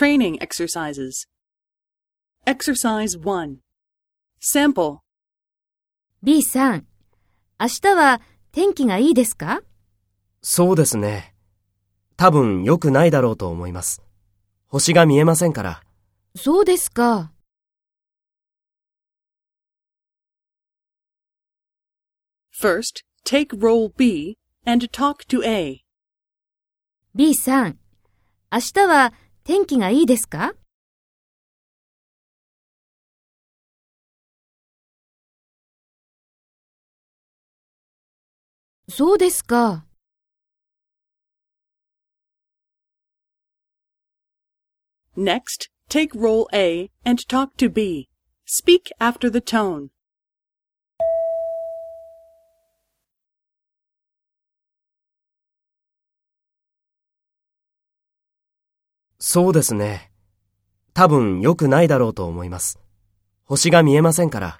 Training exercises. Exercise 1. Sample. B さん、明日は天気がいいですかそうですね。多分良くないだろうと思います。星が見えませんから。そうですか。First, take role B and talk to A. B さん、明日は天気がいいですかそうですか。Next, take role A and talk to B. Speak after the tone. そうですね。多分良くないだろうと思います。星が見えませんから。